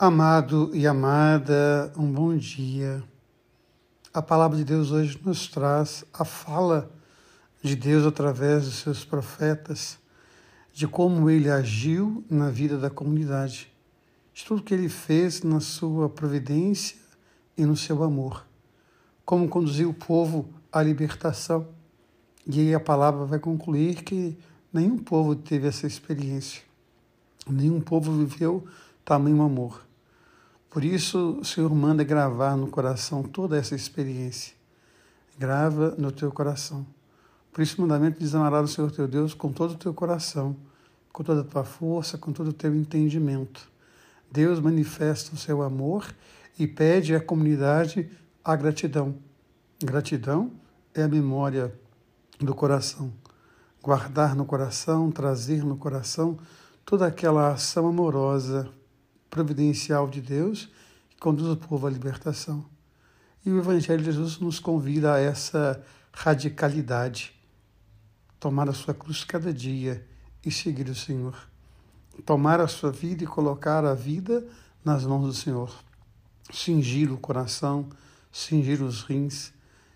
Amado e amada, um bom dia. A palavra de Deus hoje nos traz a fala de Deus através dos seus profetas, de como ele agiu na vida da comunidade, de tudo que ele fez na sua providência e no seu amor, como conduziu o povo à libertação. E aí a palavra vai concluir que nenhum povo teve essa experiência, nenhum povo viveu tamanho amor. Por isso, o Senhor manda gravar no coração toda essa experiência. Grava no teu coração. Por isso, o mandamento diz: amarás o Senhor teu Deus com todo o teu coração, com toda a tua força, com todo o teu entendimento. Deus manifesta o seu amor e pede à comunidade a gratidão. Gratidão é a memória do coração. Guardar no coração, trazer no coração toda aquela ação amorosa providencial de Deus que conduz o povo à libertação. E o Evangelho de Jesus nos convida a essa radicalidade, tomar a sua cruz cada dia e seguir o Senhor. Tomar a sua vida e colocar a vida nas mãos do Senhor. Cingir o coração, cingir os rins,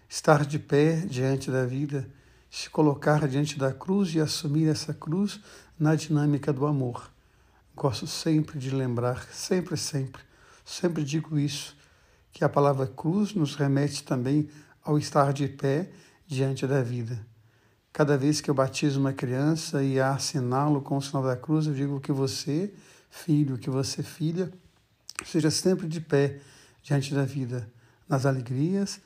estar de pé diante da vida, se colocar diante da cruz e assumir essa cruz na dinâmica do amor Gosto sempre de lembrar, sempre, sempre, sempre digo isso, que a palavra cruz nos remete também ao estar de pé diante da vida. Cada vez que eu batizo uma criança e assinalo com o sinal da cruz, eu digo que você, filho, que você, filha, seja sempre de pé diante da vida, nas alegrias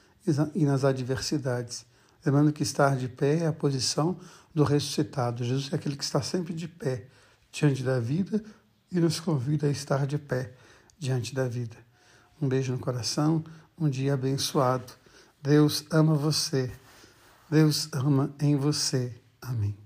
e nas adversidades. Lembrando que estar de pé é a posição do ressuscitado. Jesus é aquele que está sempre de pé diante da vida e nos convida a estar de pé diante da vida. Um beijo no coração, um dia abençoado. Deus ama você. Deus ama em você. Amém.